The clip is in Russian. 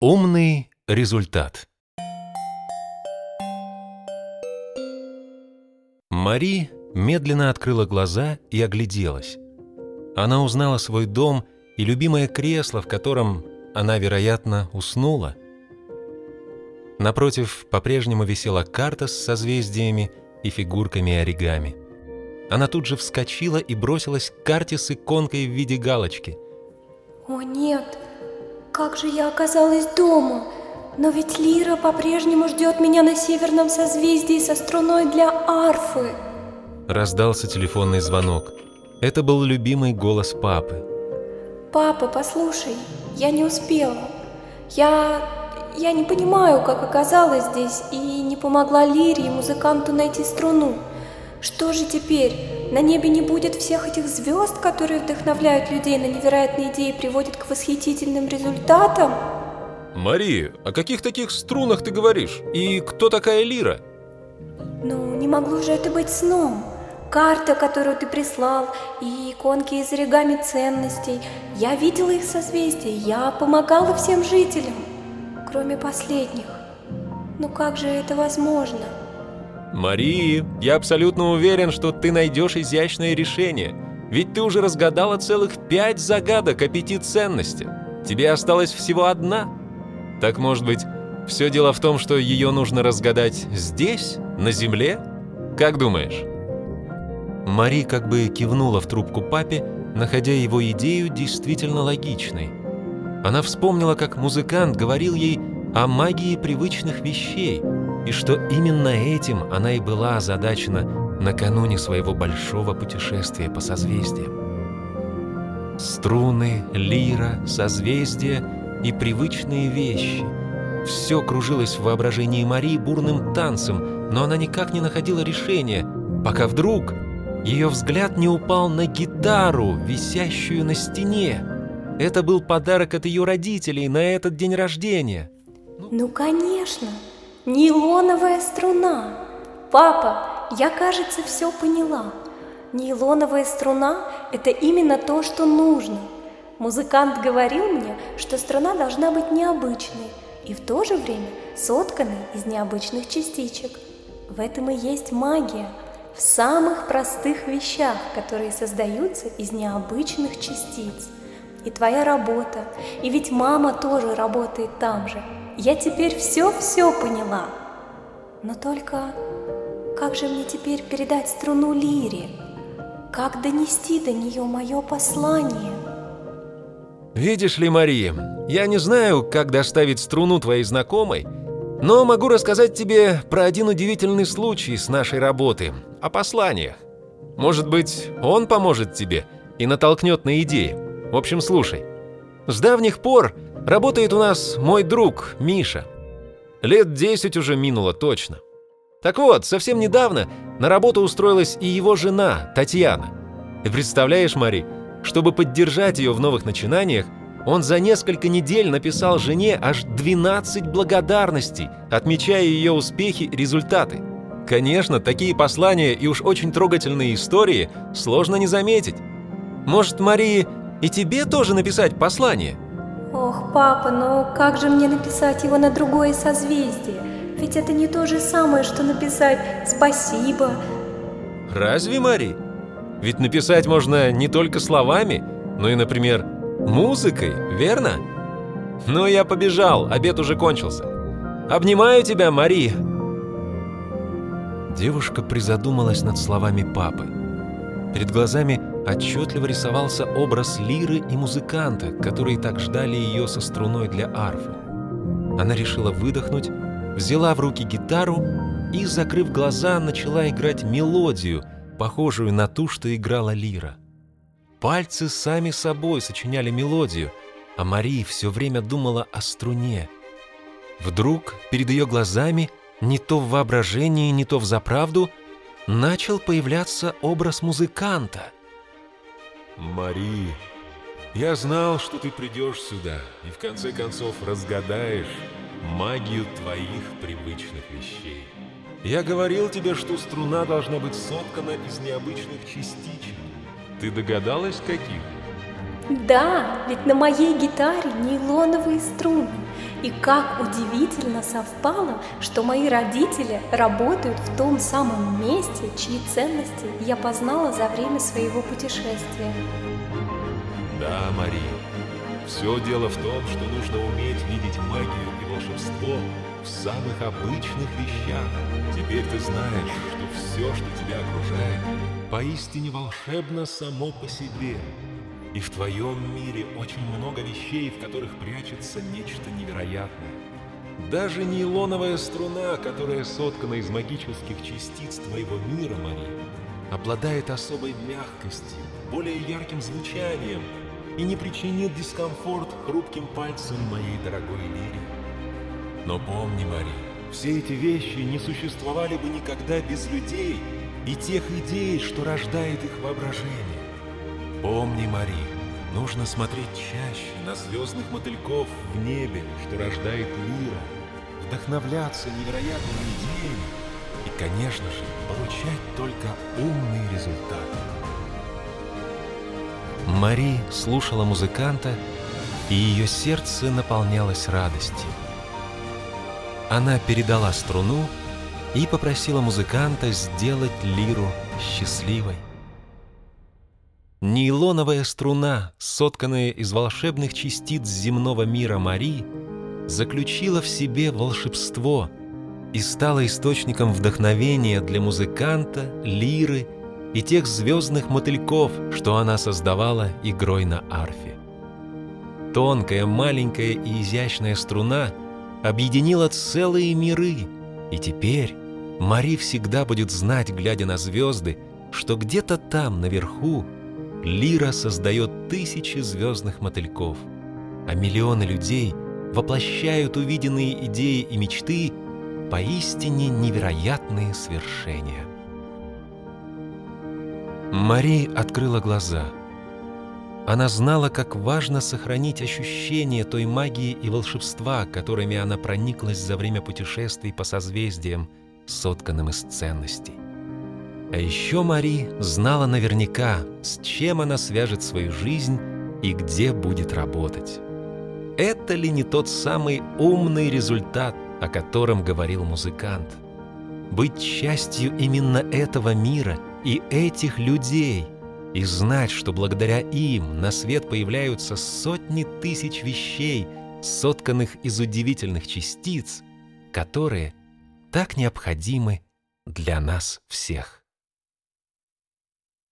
Умный результат Мари медленно открыла глаза и огляделась. Она узнала свой дом и любимое кресло, в котором она, вероятно, уснула. Напротив по-прежнему висела карта с созвездиями и фигурками оригами. Она тут же вскочила и бросилась к карте с иконкой в виде галочки. О нет, как же я оказалась дома? Но ведь Лира по-прежнему ждет меня на северном созвездии со струной для арфы. Раздался телефонный звонок. Это был любимый голос папы. Папа, послушай, я не успела. Я... я не понимаю, как оказалась здесь и не помогла Лире и музыканту найти струну. Что же теперь? На небе не будет всех этих звезд, которые вдохновляют людей на невероятные идеи и приводят к восхитительным результатам? Мари, о каких таких струнах ты говоришь? И кто такая Лира? Ну, не могло же это быть сном. Карта, которую ты прислал, и иконки из оригами ценностей. Я видела их созвездия, я помогала всем жителям, кроме последних. Ну как же это возможно? Мари, я абсолютно уверен, что ты найдешь изящное решение. Ведь ты уже разгадала целых пять загадок о пяти ценностях. Тебе осталась всего одна. Так может быть, все дело в том, что ее нужно разгадать здесь, на Земле? Как думаешь? Мари как бы кивнула в трубку папе, находя его идею действительно логичной. Она вспомнила, как музыкант говорил ей о магии привычных вещей, и что именно этим она и была озадачена накануне своего большого путешествия по созвездиям. Струны, лира, созвездия и привычные вещи – все кружилось в воображении Марии бурным танцем, но она никак не находила решения, пока вдруг ее взгляд не упал на гитару, висящую на стене. Это был подарок от ее родителей на этот день рождения. Ну, конечно, нейлоновая струна. Папа, я, кажется, все поняла. Нейлоновая струна – это именно то, что нужно. Музыкант говорил мне, что струна должна быть необычной и в то же время сотканной из необычных частичек. В этом и есть магия – в самых простых вещах, которые создаются из необычных частиц. И твоя работа, и ведь мама тоже работает там же. Я теперь все-все поняла. Но только как же мне теперь передать струну лире? Как донести до нее мое послание? Видишь ли, Мария, я не знаю, как доставить струну твоей знакомой, но могу рассказать тебе про один удивительный случай с нашей работы, о посланиях. Может быть, он поможет тебе и натолкнет на идеи. В общем, слушай. С давних пор работает у нас мой друг Миша. Лет 10 уже минуло точно. Так вот, совсем недавно на работу устроилась и его жена, Татьяна. И представляешь, Мари, чтобы поддержать ее в новых начинаниях, он за несколько недель написал жене аж 12 благодарностей, отмечая ее успехи и результаты. Конечно, такие послания и уж очень трогательные истории сложно не заметить. Может, Марии, и тебе тоже написать послание? Ох, папа, ну как же мне написать его на другое созвездие? Ведь это не то же самое, что написать «спасибо». Разве, Мари? Ведь написать можно не только словами, но и, например, музыкой, верно? Ну, я побежал, обед уже кончился. Обнимаю тебя, Мари. Девушка призадумалась над словами папы. Перед глазами отчетливо рисовался образ лиры и музыканта, которые так ждали ее со струной для арфы. Она решила выдохнуть, взяла в руки гитару и, закрыв глаза, начала играть мелодию, похожую на ту, что играла лира. Пальцы сами собой сочиняли мелодию, а Мария все время думала о струне. Вдруг перед ее глазами – не то в воображении, не то в заправду, начал появляться образ музыканта. «Мари, я знал, что ты придешь сюда и в конце концов разгадаешь магию твоих привычных вещей. Я говорил тебе, что струна должна быть соткана из необычных частичек. Ты догадалась, каких? Да, ведь на моей гитаре нейлоновые струны. И как удивительно совпало, что мои родители работают в том самом месте, чьи ценности я познала за время своего путешествия. Да, Мария, все дело в том, что нужно уметь видеть магию и волшебство в самых обычных вещах. Теперь ты знаешь, что все, что тебя окружает, поистине волшебно само по себе. И в твоем мире очень много вещей, в которых прячется нечто невероятное. Даже нейлоновая струна, которая соткана из магических частиц твоего мира, Мария, обладает особой мягкостью, более ярким звучанием и не причинит дискомфорт хрупким пальцам моей дорогой лири. Но помни, Мария, все эти вещи не существовали бы никогда без людей и тех идей, что рождает их воображение. Помни, Мари, нужно смотреть чаще на звездных мотыльков в небе, что рождает мира, вдохновляться невероятными идеями и, конечно же, получать только умный результат. Мари слушала музыканта, и ее сердце наполнялось радостью. Она передала струну и попросила музыканта сделать лиру счастливой. Нейлоновая струна, сотканная из волшебных частиц земного мира Мари, заключила в себе волшебство и стала источником вдохновения для музыканта, лиры и тех звездных мотыльков, что она создавала игрой на арфе. Тонкая, маленькая и изящная струна объединила целые миры, и теперь Мари всегда будет знать, глядя на звезды, что где-то там, наверху, Лира создает тысячи звездных мотыльков, а миллионы людей воплощают увиденные идеи и мечты поистине невероятные свершения. Мари открыла глаза. Она знала, как важно сохранить ощущение той магии и волшебства, которыми она прониклась за время путешествий по созвездиям, сотканным из ценностей. А еще Мари знала наверняка, с чем она свяжет свою жизнь и где будет работать. Это ли не тот самый умный результат, о котором говорил музыкант? Быть частью именно этого мира и этих людей и знать, что благодаря им на свет появляются сотни тысяч вещей, сотканных из удивительных частиц, которые так необходимы для нас всех.